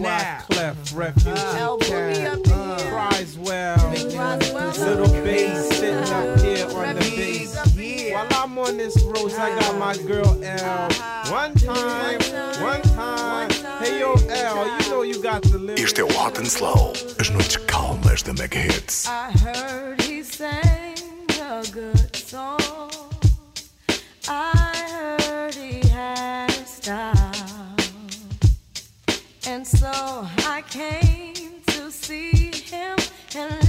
now. Clef, refuge. Uh, Roswell. Little bass sitting up here on the bass. While I'm on this roast, I got my girl L. Uh-huh. One time, one time. Hey yo, L, you know you got the lyrics. Isto é o Hot and Slow. As noites calmas da Mega Hits. I heard he sang a good song. I And so I came to see him and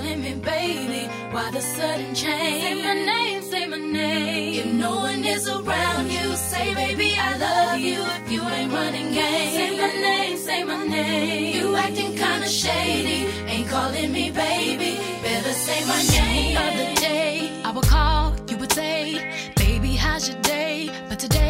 calling me baby? Why the sudden change? Say my name, say my name. If no one is around you, say baby I love you. If you ain't running games, say my name, say my name. You acting kinda shady, ain't calling me baby. Better say my name. Other day I would call, you would say, baby how's your day? But today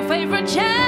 your favorite channel.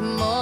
More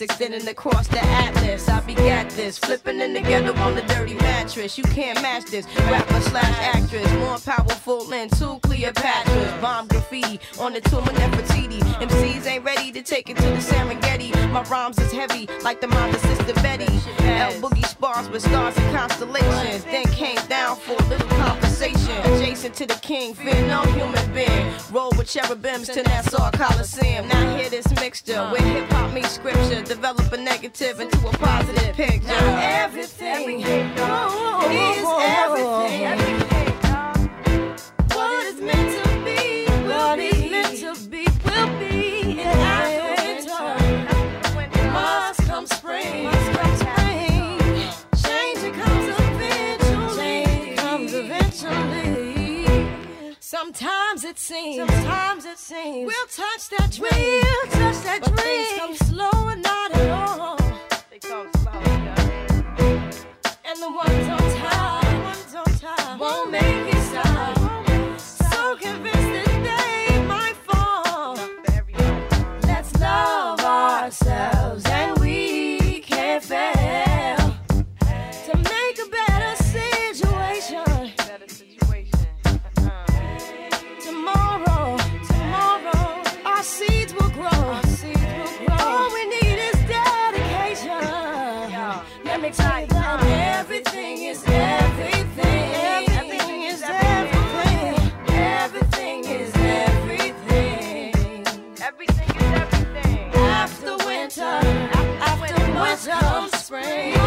extending across the atlas. I begat this, flipping in together on the dirty mattress. You can't match this. Rapper slash actress, more powerful than two Cleopatras. Bomb graffiti on the tomb of Nefertiti. MCs ain't ready to take it to the Serengeti. My rhymes is heavy, like the mom of Sister Betty. L Boogie spars with stars and constellations. Then came down for a little. Adjacent to the king, fear no human being. Roll with cherubims to Nassau Coliseum. Now hear this mixture with hip hop meets scripture. Develop a negative into a positive picture. Now everything, everything is everything. it seems. Sometimes it seems. We'll touch that dream. We'll touch that but dream. Things come slow and not at all. Spring.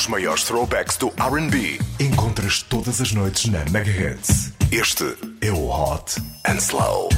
Os maiores throwbacks do RB. Encontras todas as noites na Mega Hits. Este É o Hot and Slow.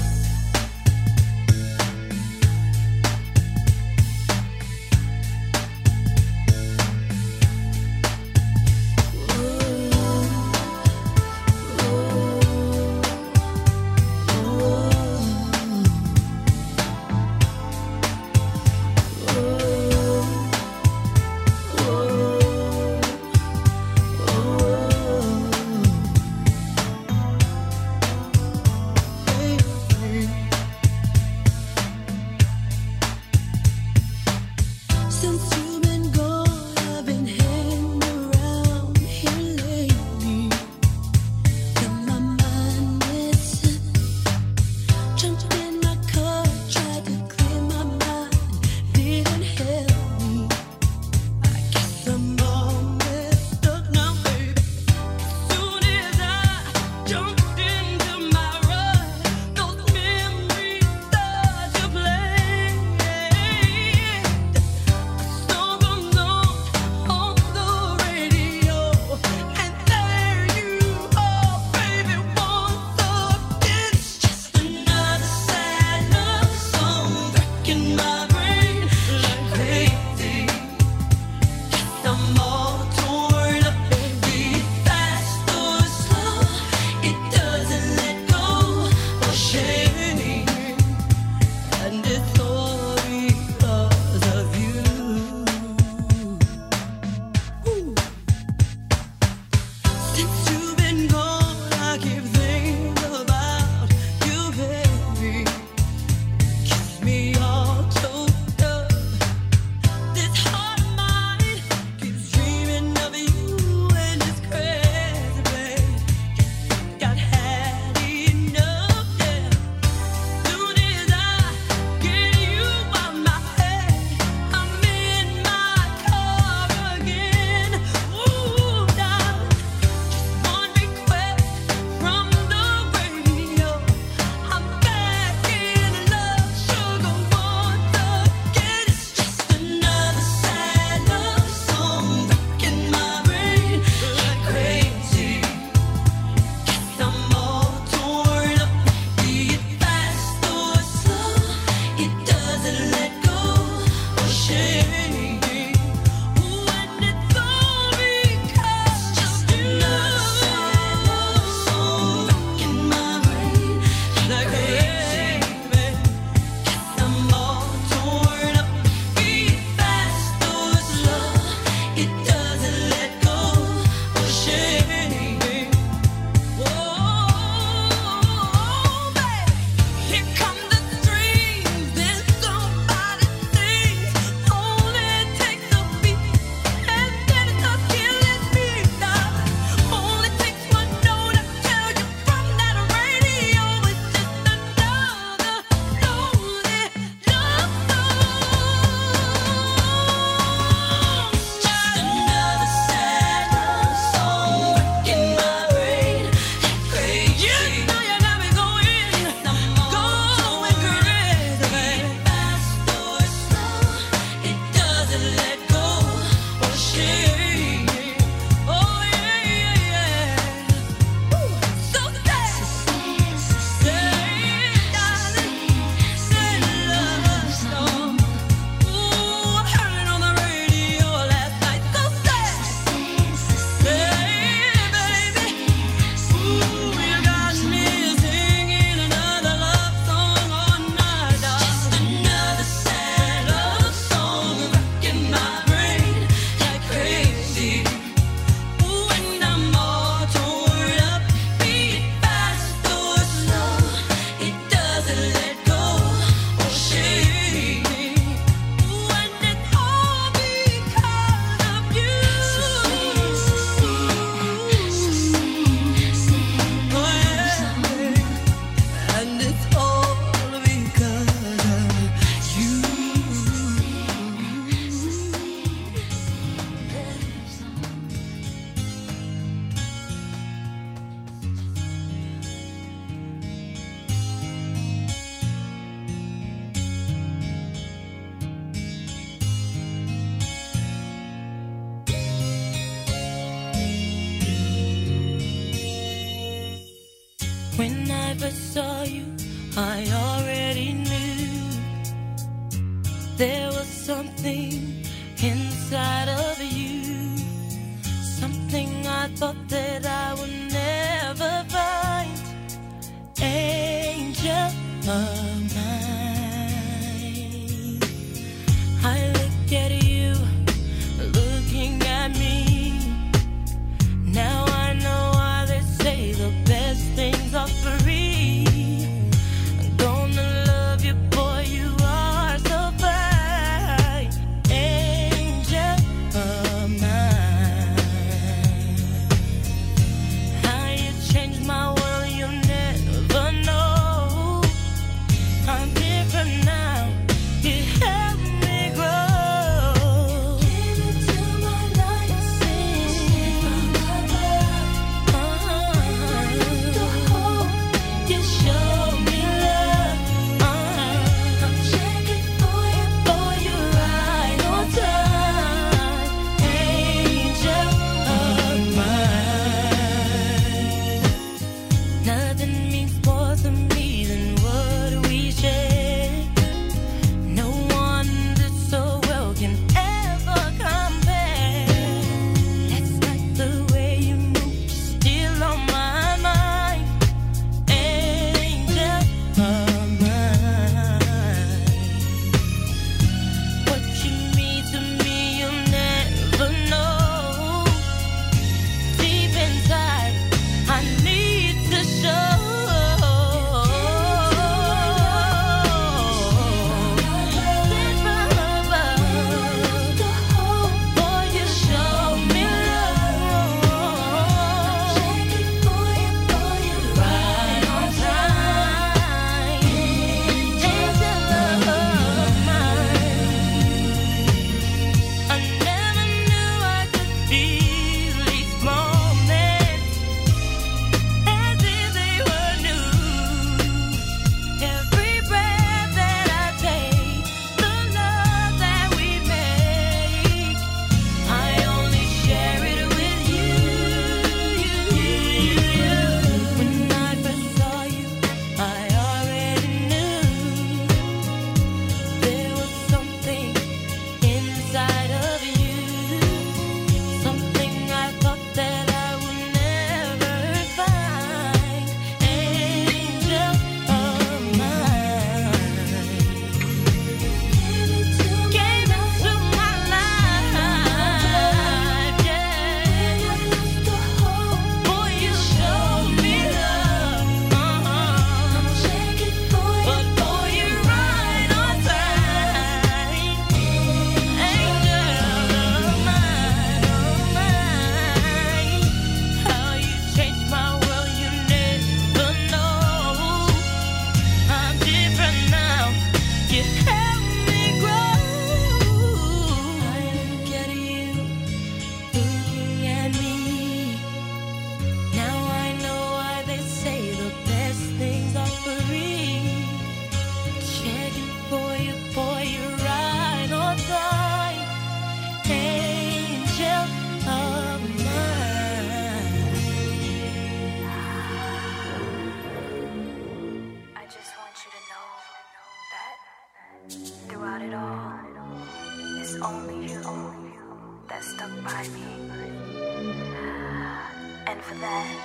And for that,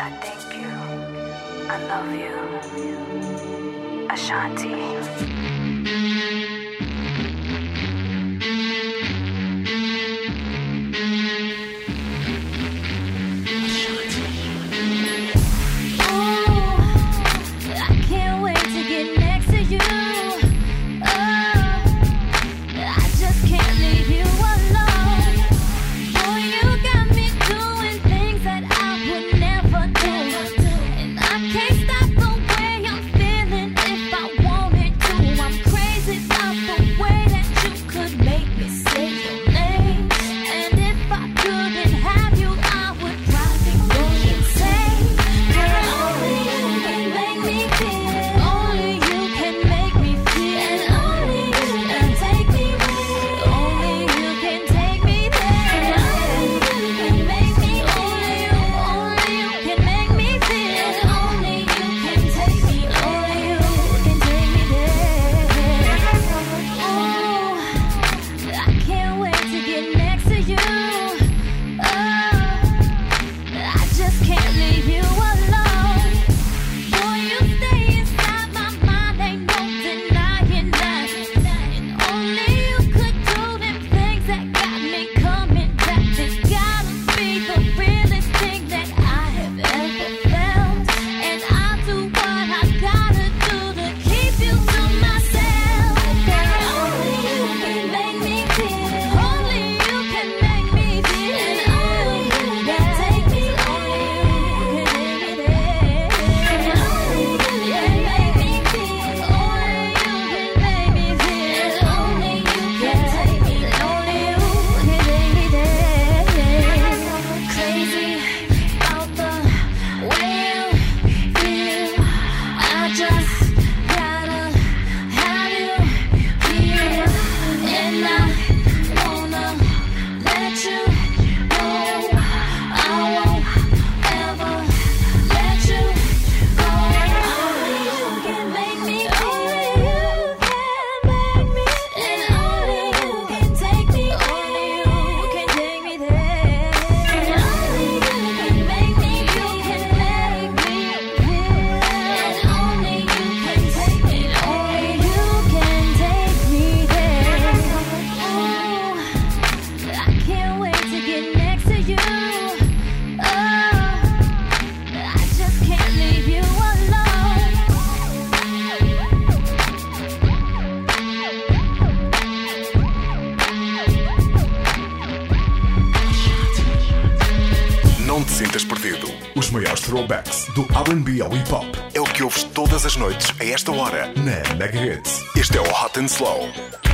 I thank you. I love you. Ashanti. esta hora, na Megahits. Este é o Hot and Slow.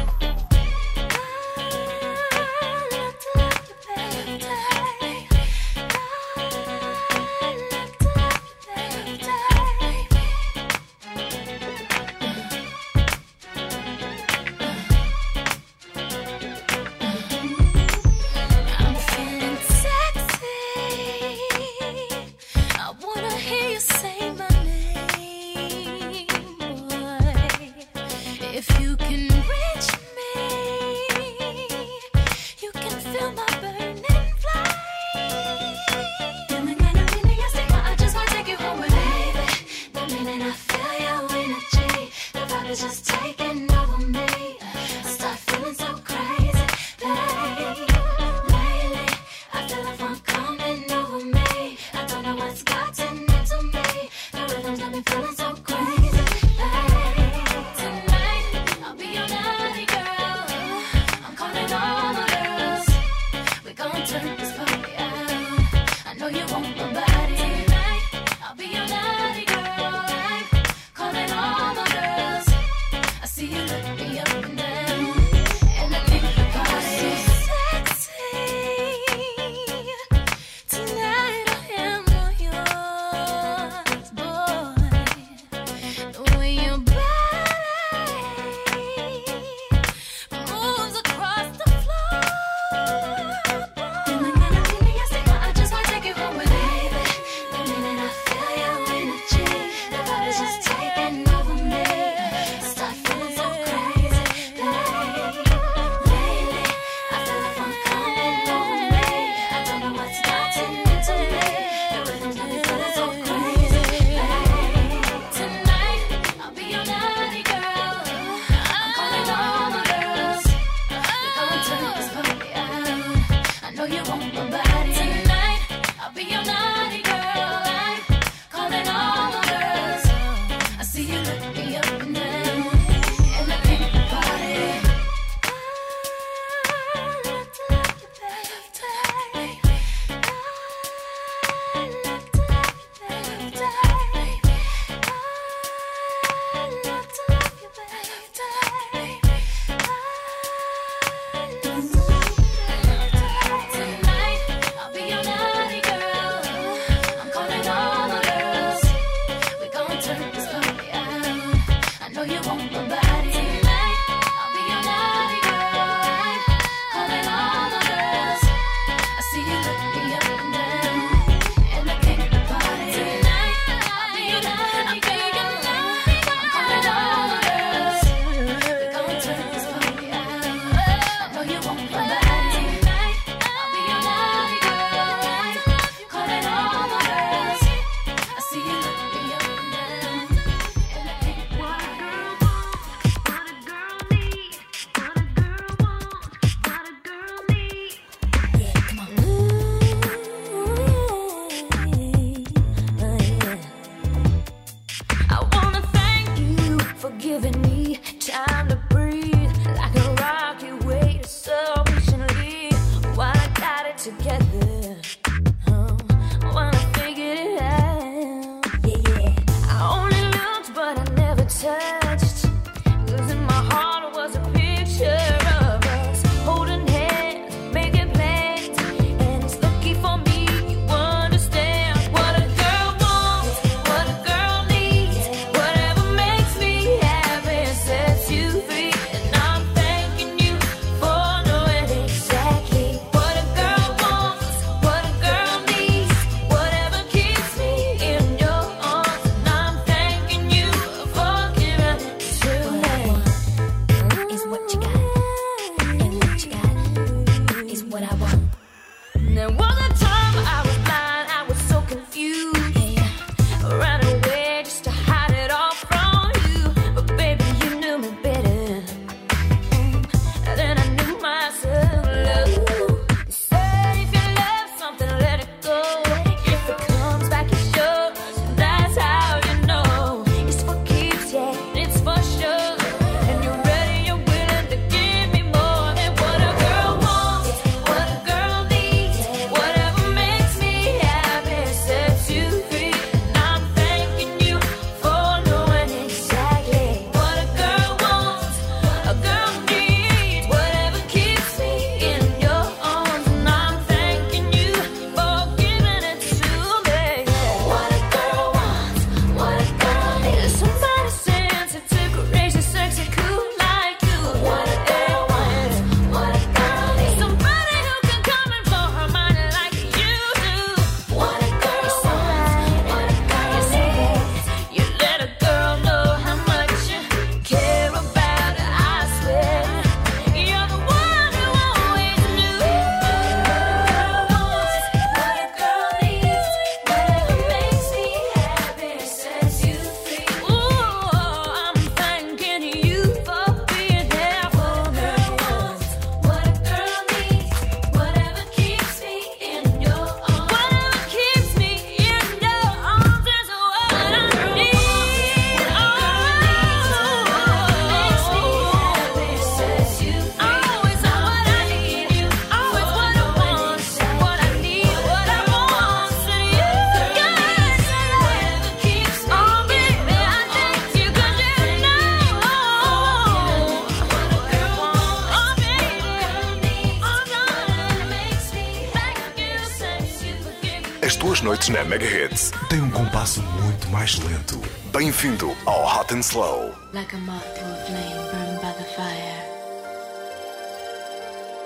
Tem um compasso muito mais lento. Bem-vindo ao Hot and Slow. Like a moth to a flame burned by the fire.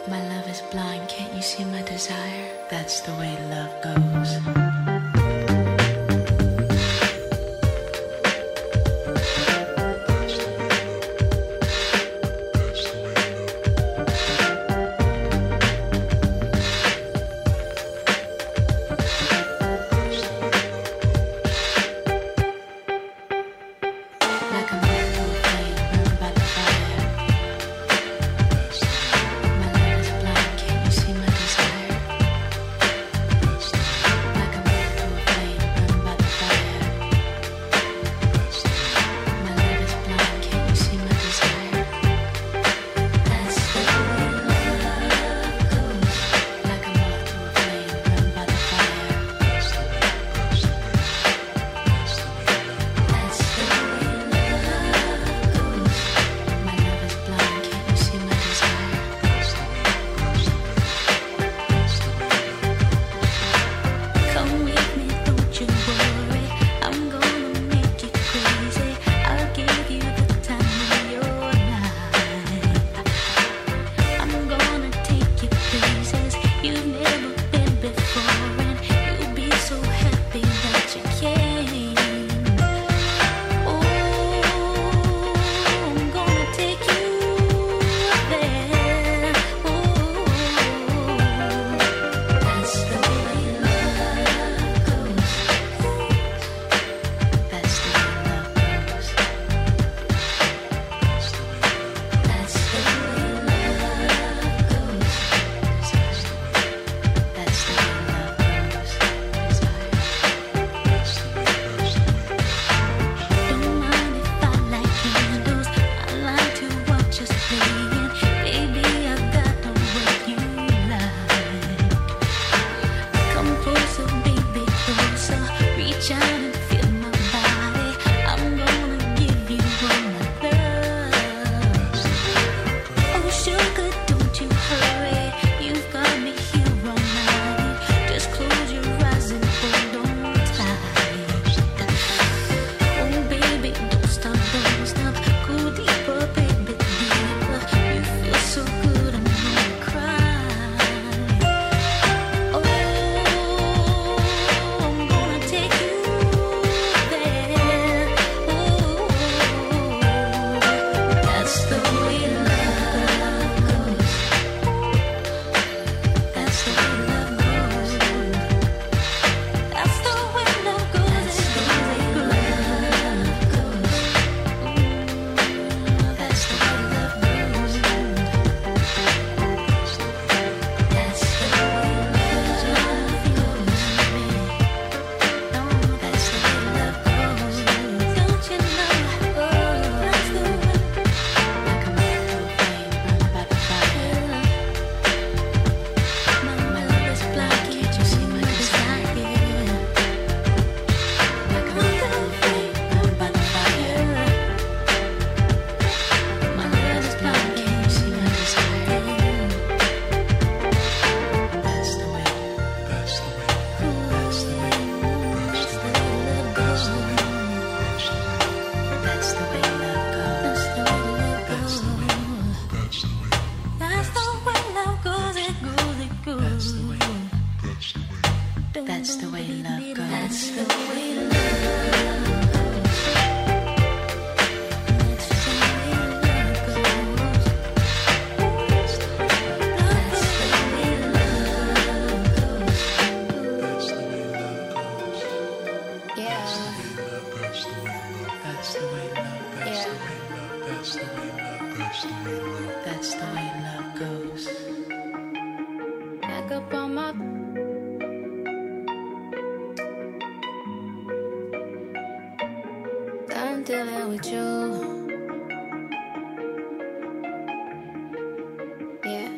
My love is blind, can't you see my desire? That's the way love goes. That's the way love, the way love. That's the way love goes. Back up on my. I'm dealing with you. Yeah.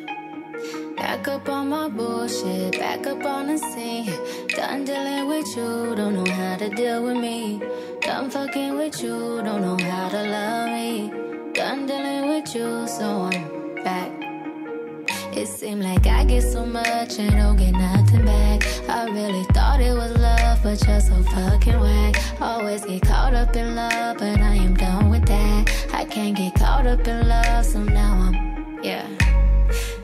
Back up on my bullshit, back up on the scene. Done dealing with you, don't know how to deal with me. Done fucking with you, don't know how to love me. Dealing with you, so I'm back. It seemed like I get so much and don't get nothing back. I really thought it was love, but you're so fucking whack. Always get caught up in love, but I am done with that. I can't get caught up in love, so now I'm, yeah.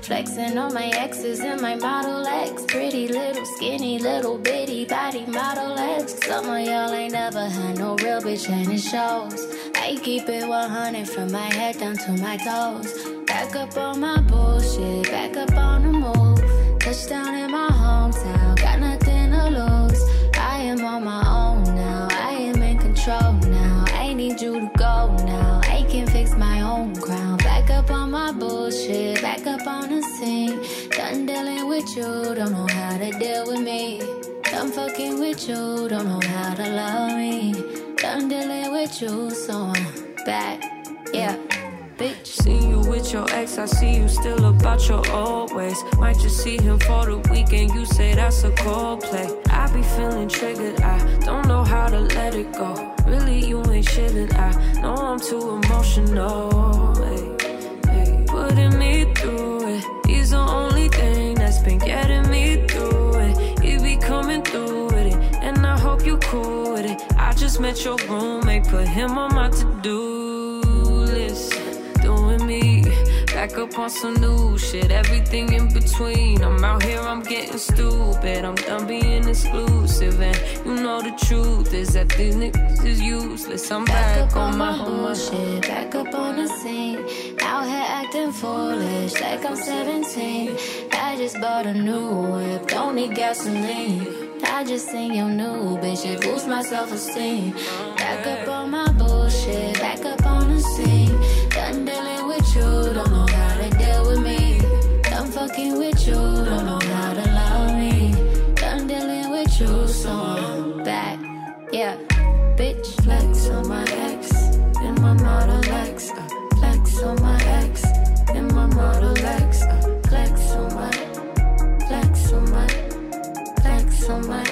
Flexing on my exes and my Model X. Pretty little, skinny, little bitty body Model X. Some of y'all ain't never had no real bitch and it shows. I keep it 100 from my head down to my toes. Back up on my bullshit, back up on the move. Touchdown in my hometown, got nothing to lose. I am on my own now, I am in control now. I need you to go now, I can fix my own crown. Back up on my bullshit, back up on the scene. Done dealing with you, don't know how to deal with me. Done fucking with you, don't know how to love me. Done dealing with you, so I'm back, yeah. Bitch. Seen you with your ex, I see you still about your old ways. Might just see him for the weekend, you say that's a cold play. I be feeling triggered, I don't know how to let it go. Really, you ain't shitting, I know I'm too emotional. Eh. Met your roommate, put him on my to-do list doing me. Back up on some new shit, everything in between. I'm out here, I'm getting stupid. I'm done being exclusive, and you know the truth is that these niggas is useless. I'm back, Back up on on my my bullshit, back up on the scene. Out here acting foolish, like I'm 17. I just bought a new whip, don't need gasoline. I just sing your new bitch, it boosts my self-esteem. Back up on my bullshit, back up on the scene. Done dealing with you, don't know how to deal with me. Done fucking with you, don't know how to love me. Done dealing with you, so I'm back, yeah. Bitch, flex on my ex, in my model X. Flex on my ex, in my model somebody